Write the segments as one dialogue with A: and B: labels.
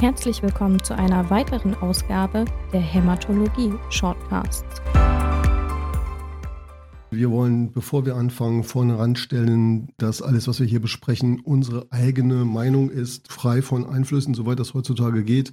A: Herzlich willkommen zu einer weiteren Ausgabe der Hämatologie Shortcasts.
B: Wir wollen, bevor wir anfangen, vorne ranstellen, dass alles, was wir hier besprechen, unsere eigene Meinung ist, frei von Einflüssen, soweit das heutzutage geht.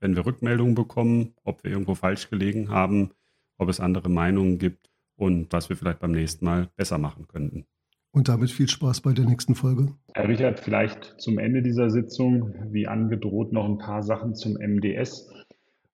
C: wenn wir Rückmeldungen bekommen, ob wir irgendwo falsch gelegen haben, ob es andere Meinungen gibt und was wir vielleicht beim nächsten Mal besser machen könnten.
B: Und damit viel Spaß bei der nächsten Folge.
D: Herr Richard, vielleicht zum Ende dieser Sitzung, wie angedroht, noch ein paar Sachen zum MDS.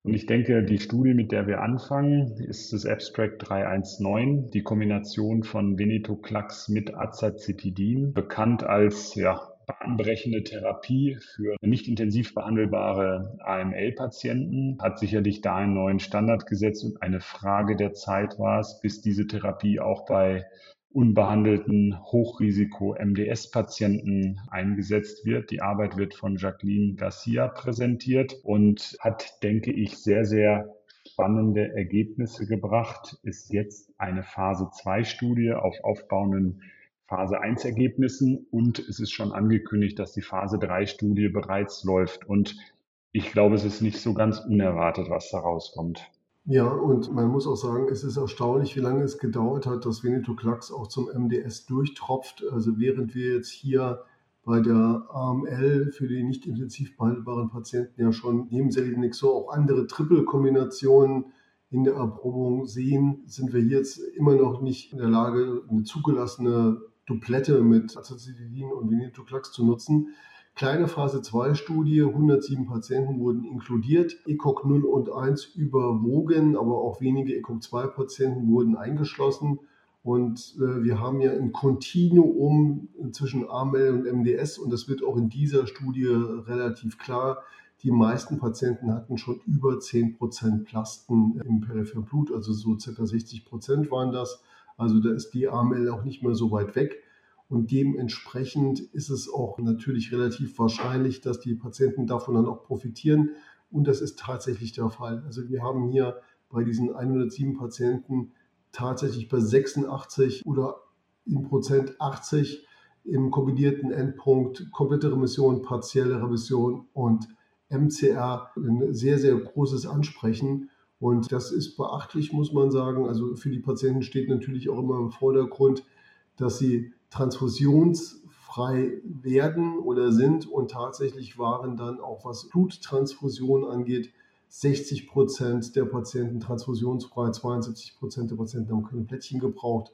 D: Und ich denke, die Studie, mit der wir anfangen, ist das Abstract 319, die Kombination von Venetoclax mit Azacitidin, bekannt als ja, bahnbrechende Therapie für nicht intensiv behandelbare AML-Patienten, hat sicherlich da einen neuen Standard gesetzt und eine Frage der Zeit war es, bis diese Therapie auch bei unbehandelten Hochrisiko-MDS-Patienten eingesetzt wird. Die Arbeit wird von Jacqueline Garcia präsentiert und hat, denke ich, sehr, sehr spannende Ergebnisse gebracht. Ist jetzt eine Phase-2-Studie auf aufbauenden Phase 1 Ergebnissen und es ist schon angekündigt, dass die Phase 3 Studie bereits läuft. Und ich glaube, es ist nicht so ganz unerwartet, was da rauskommt.
B: Ja, und man muss auch sagen, es ist erstaunlich, wie lange es gedauert hat, dass Venetoclax auch zum MDS durchtropft. Also während wir jetzt hier bei der AML für die nicht intensiv behandelbaren Patienten ja schon neben Selinexor auch andere Triple-Kombinationen in der Erprobung sehen, sind wir jetzt immer noch nicht in der Lage, eine zugelassene Duplette mit Azacitidin und Venetoclax zu nutzen. Kleine Phase 2 Studie, 107 Patienten wurden inkludiert, ECOG 0 und 1 überwogen, aber auch wenige ECOG 2 Patienten wurden eingeschlossen. Und äh, wir haben ja ein Kontinuum zwischen AML und MDS und das wird auch in dieser Studie relativ klar. Die meisten Patienten hatten schon über 10% Plasten im peripheren Blut, also so circa 60% waren das. Also da ist die AML auch nicht mehr so weit weg. Und dementsprechend ist es auch natürlich relativ wahrscheinlich, dass die Patienten davon dann auch profitieren. Und das ist tatsächlich der Fall. Also wir haben hier bei diesen 107 Patienten tatsächlich bei 86 oder in Prozent 80 im kombinierten Endpunkt komplette Remission, partielle Remission und MCR ein sehr, sehr großes Ansprechen. Und das ist beachtlich, muss man sagen. Also für die Patienten steht natürlich auch immer im Vordergrund, dass sie transfusionsfrei werden oder sind. Und tatsächlich waren dann auch, was Bluttransfusion angeht, 60 Prozent der Patienten transfusionsfrei, 72 Prozent der Patienten haben keine Plättchen gebraucht.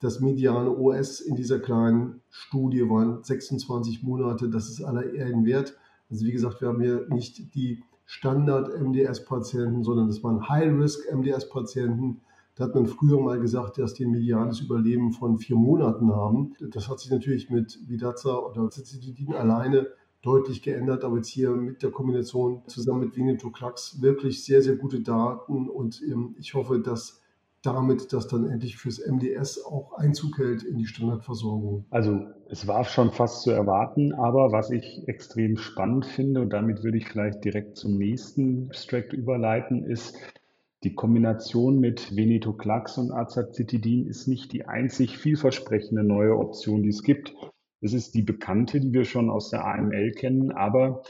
B: Das mediane OS in dieser kleinen Studie waren 26 Monate. Das ist aller Ehren wert. Also wie gesagt, wir haben hier nicht die Standard-MDS-Patienten, sondern das waren High-Risk-MDS-Patienten. Da hat man früher mal gesagt, dass die ein medianes Überleben von vier Monaten haben. Das hat sich natürlich mit Vidaza oder Cetidin alleine deutlich geändert, aber jetzt hier mit der Kombination zusammen mit Venetoclax wirklich sehr, sehr gute Daten und ähm, ich hoffe, dass damit das dann endlich fürs MDS auch Einzug hält in die Standardversorgung?
D: Also es war schon fast zu erwarten, aber was ich extrem spannend finde, und damit würde ich vielleicht direkt zum nächsten Abstract überleiten, ist, die Kombination mit Venetoclax und Azacitidin ist nicht die einzig vielversprechende neue Option, die es gibt. Es ist die bekannte, die wir schon aus der AML kennen, aber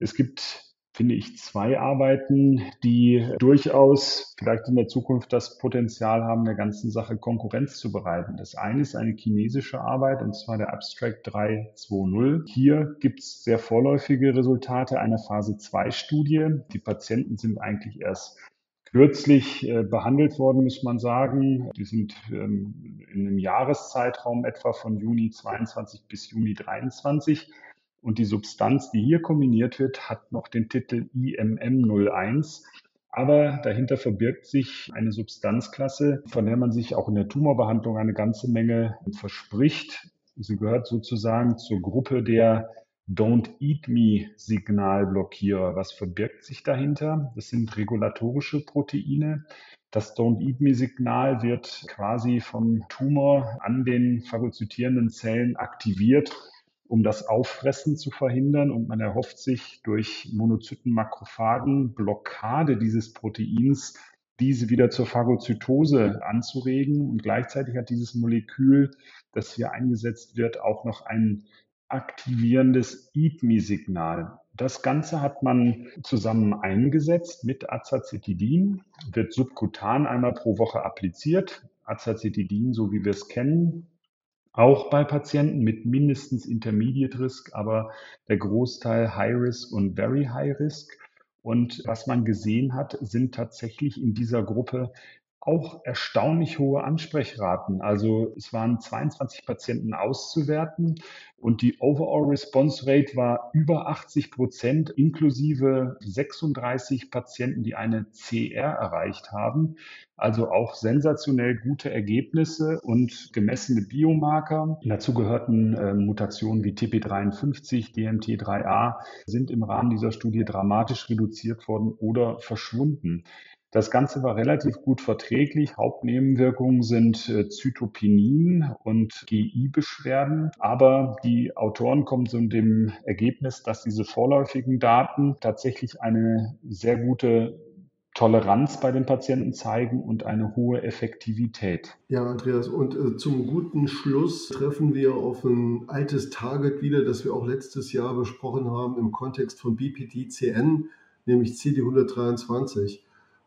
D: es gibt finde ich, zwei Arbeiten, die durchaus vielleicht in der Zukunft das Potenzial haben, der ganzen Sache Konkurrenz zu bereiten. Das eine ist eine chinesische Arbeit, und zwar der Abstract 320. Hier gibt es sehr vorläufige Resultate einer Phase-2-Studie. Die Patienten sind eigentlich erst kürzlich äh, behandelt worden, muss man sagen. Die sind ähm, in einem Jahreszeitraum etwa von Juni 22 bis Juni 23 und die Substanz, die hier kombiniert wird, hat noch den Titel IMM01. Aber dahinter verbirgt sich eine Substanzklasse, von der man sich auch in der Tumorbehandlung eine ganze Menge verspricht. Sie gehört sozusagen zur Gruppe der Don't Eat Me Signalblockierer. Was verbirgt sich dahinter? Das sind regulatorische Proteine. Das Don't Eat Me Signal wird quasi vom Tumor an den phagozytierenden Zellen aktiviert, um das Auffressen zu verhindern. Und man erhofft sich durch Monozytenmakrophagen Blockade dieses Proteins diese wieder zur Phagozytose anzuregen. Und gleichzeitig hat dieses Molekül, das hier eingesetzt wird, auch noch ein aktivierendes Eat-Me-Signal. Das Ganze hat man zusammen eingesetzt mit Azacitidin, wird subkutan einmal pro Woche appliziert. Azacitidin, so wie wir es kennen, auch bei Patienten mit mindestens Intermediate Risk, aber der Großteil High Risk und Very High Risk. Und was man gesehen hat, sind tatsächlich in dieser Gruppe auch erstaunlich hohe Ansprechraten. Also es waren 22 Patienten auszuwerten und die Overall Response Rate war über 80 Prozent, inklusive 36 Patienten, die eine CR erreicht haben. Also auch sensationell gute Ergebnisse und gemessene Biomarker. Dazu gehörten äh, Mutationen wie TP53, DMT3A sind im Rahmen dieser Studie dramatisch reduziert worden oder verschwunden. Das Ganze war relativ gut verträglich. Hauptnebenwirkungen sind äh, Zytopinin und GI-Beschwerden. Aber die Autoren kommen zu dem Ergebnis, dass diese vorläufigen Daten tatsächlich eine sehr gute Toleranz bei den Patienten zeigen und eine hohe Effektivität.
B: Ja, Andreas, und äh, zum guten Schluss treffen wir auf ein altes Target wieder, das wir auch letztes Jahr besprochen haben im Kontext von BPD-CN, nämlich CD123.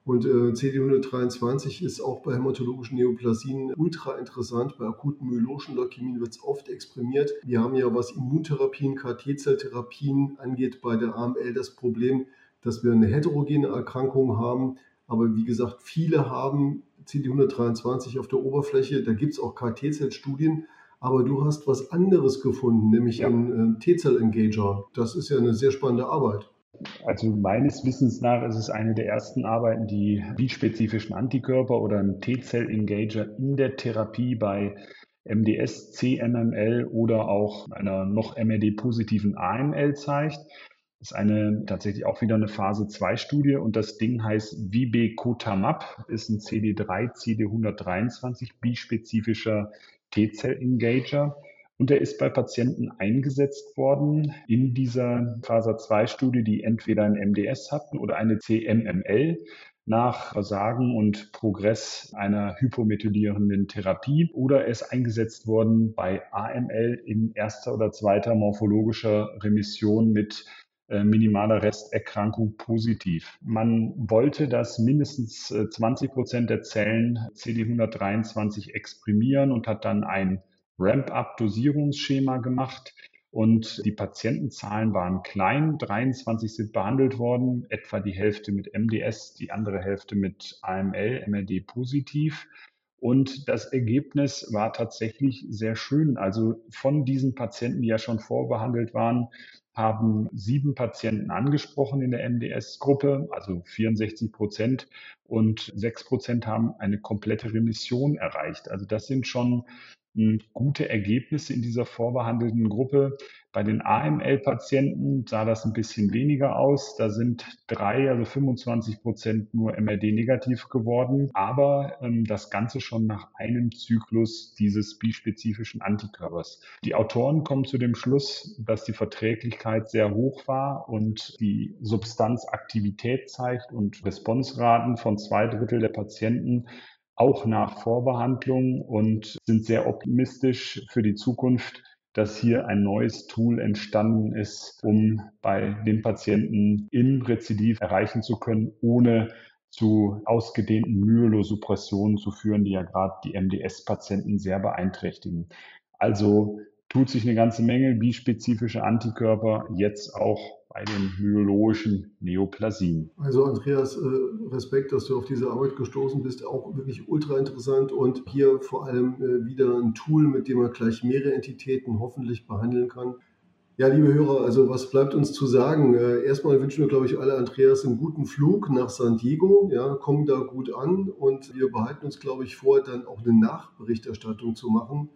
B: Und äh, CD123 ist auch bei hämatologischen Neoplasien ultra interessant. Bei akuten myelogischen Leukämien wird es oft exprimiert. Wir haben ja, was Immuntherapien, KT-Zelltherapien angeht, bei der AML das Problem, dass wir eine heterogene Erkrankung haben. Aber wie gesagt, viele haben CD123 auf der Oberfläche. Da gibt es auch KT-Zellstudien. Aber du hast was anderes gefunden, nämlich ja. einen äh, T-Zell-Engager. Das ist ja eine sehr spannende Arbeit.
D: Also meines Wissens nach ist es eine der ersten Arbeiten, die bispezifischen Antikörper oder einen T-Zell-Engager in der Therapie bei MDS, CMML oder auch einer noch MRD-positiven AML zeigt. Das ist eine tatsächlich auch wieder eine Phase 2 Studie und das Ding heißt Vibecotamab, ist ein CD3, CD123 bispezifischer T-Zell-Engager. Und er ist bei Patienten eingesetzt worden in dieser Phase-2-Studie, die entweder ein MDS hatten oder eine CMML nach Versagen und Progress einer hypomethylierenden Therapie oder er ist eingesetzt worden bei AML in erster oder zweiter morphologischer Remission mit äh, minimaler Resterkrankung positiv. Man wollte, dass mindestens 20 äh, Prozent der Zellen CD123 exprimieren und hat dann ein Ramp-up-Dosierungsschema gemacht. Und die Patientenzahlen waren klein. 23 sind behandelt worden, etwa die Hälfte mit MDS, die andere Hälfte mit AML, MRD positiv. Und das Ergebnis war tatsächlich sehr schön. Also von diesen Patienten, die ja schon vorbehandelt waren, haben sieben Patienten angesprochen in der MDS-Gruppe, also 64 Prozent, und sechs Prozent haben eine komplette Remission erreicht. Also das sind schon gute Ergebnisse in dieser vorbehandelten Gruppe. Bei den AML-Patienten sah das ein bisschen weniger aus. Da sind drei, also 25 Prozent nur MRD-negativ geworden, aber ähm, das Ganze schon nach einem Zyklus dieses bispezifischen Antikörpers. Die Autoren kommen zu dem Schluss, dass die Verträglichkeit sehr hoch war und die Substanzaktivität zeigt und Responsraten von zwei Drittel der Patienten auch nach Vorbehandlung und sind sehr optimistisch für die Zukunft, dass hier ein neues Tool entstanden ist, um bei den Patienten im Rezidiv erreichen zu können, ohne zu ausgedehnten Myelosuppressionen zu führen, die ja gerade die MDS-Patienten sehr beeinträchtigen. Also tut sich eine ganze Menge bispezifische Antikörper jetzt auch bei den myologischen Neoplasien.
B: Also Andreas, äh, Respekt, dass du auf diese Arbeit gestoßen bist, auch wirklich ultra interessant und hier vor allem äh, wieder ein Tool, mit dem man gleich mehrere Entitäten hoffentlich behandeln kann. Ja, liebe Hörer, also was bleibt uns zu sagen? Äh, erstmal wünschen wir, glaube ich, alle Andreas einen guten Flug nach San Diego. Ja, kommen da gut an und wir behalten uns, glaube ich, vor, dann auch eine Nachberichterstattung zu machen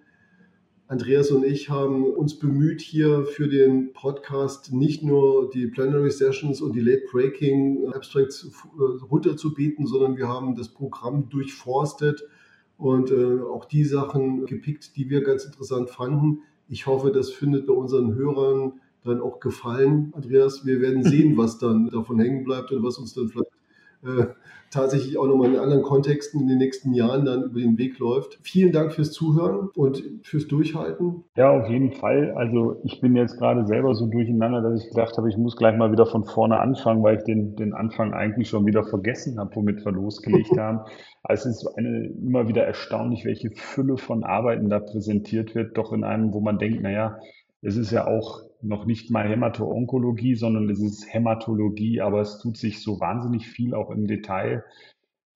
B: Andreas und ich haben uns bemüht, hier für den Podcast nicht nur die Plenary Sessions und die Late Breaking Abstracts äh, runterzubieten, sondern wir haben das Programm durchforstet und äh, auch die Sachen gepickt, die wir ganz interessant fanden. Ich hoffe, das findet bei unseren Hörern dann auch gefallen. Andreas, wir werden sehen, was dann davon hängen bleibt und was uns dann vielleicht äh, tatsächlich auch nochmal in anderen Kontexten in den nächsten Jahren dann über den Weg läuft. Vielen Dank fürs Zuhören und fürs Durchhalten.
D: Ja, auf jeden Fall. Also ich bin jetzt gerade selber so durcheinander, dass ich gedacht habe, ich muss gleich mal wieder von vorne anfangen, weil ich den, den Anfang eigentlich schon wieder vergessen habe, womit wir losgelegt haben. Also es ist eine, immer wieder erstaunlich, welche Fülle von Arbeiten da präsentiert wird, doch in einem, wo man denkt, naja, es ist ja auch noch nicht mal Hämato-Onkologie, sondern es ist Hämatologie, aber es tut sich so wahnsinnig viel auch im Detail.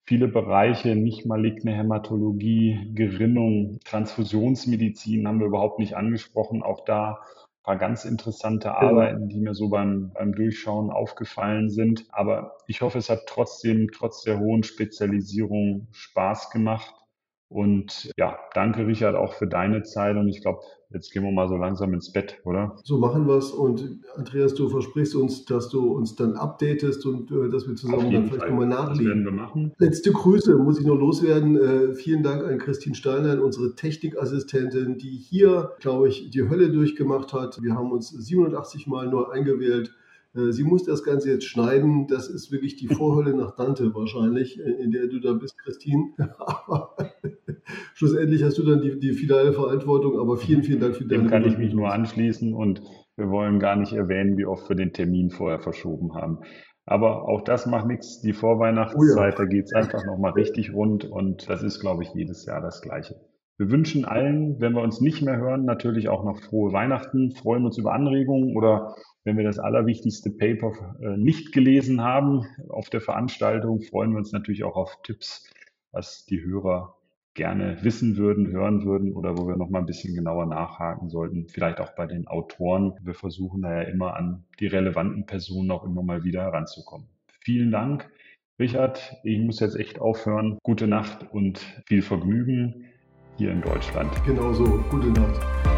D: Viele Bereiche, nicht maligne Hämatologie, Gerinnung, Transfusionsmedizin haben wir überhaupt nicht angesprochen. Auch da ein paar ganz interessante. Arbeiten, die mir so beim, beim Durchschauen aufgefallen sind. Aber ich hoffe, es hat trotzdem, trotz der hohen Spezialisierung Spaß gemacht. Und ja, danke Richard auch für deine Zeit und ich glaube, jetzt gehen wir mal so langsam ins Bett, oder?
B: So machen wir es und Andreas, du versprichst uns, dass du uns dann updatest und äh, dass wir zusammen dann vielleicht nochmal nachlegen. Das werden wir machen. Letzte Grüße muss ich noch loswerden. Äh, vielen Dank an Christine Steiner, unsere Technikassistentin, die hier, glaube ich, die Hölle durchgemacht hat. Wir haben uns 87 Mal nur eingewählt. Äh, sie muss das Ganze jetzt schneiden. Das ist wirklich die Vorhölle nach Dante wahrscheinlich, äh, in der du da bist, Christine. Aber schlussendlich hast du dann die, die finale Verantwortung. Aber vielen, vielen Dank für
D: deine Dem kann ich mich nur anschließen und wir wollen gar nicht erwähnen, wie oft wir den Termin vorher verschoben haben. Aber auch das macht nichts. Die Vorweihnachtszeit, oh ja. da geht es einfach nochmal richtig rund und das ist, glaube ich, jedes Jahr das Gleiche. Wir wünschen allen, wenn wir uns nicht mehr hören, natürlich auch noch frohe Weihnachten, freuen uns über Anregungen oder wenn wir das allerwichtigste Paper äh, nicht gelesen haben auf der Veranstaltung, freuen wir uns natürlich auch auf Tipps, was die Hörer gerne wissen würden, hören würden oder wo wir noch mal ein bisschen genauer nachhaken sollten. Vielleicht auch bei den Autoren. Wir versuchen da ja immer an die relevanten Personen auch immer mal wieder heranzukommen. Vielen Dank. Richard, ich muss jetzt echt aufhören. Gute Nacht und viel Vergnügen hier in Deutschland.
B: Genauso. Gute Nacht.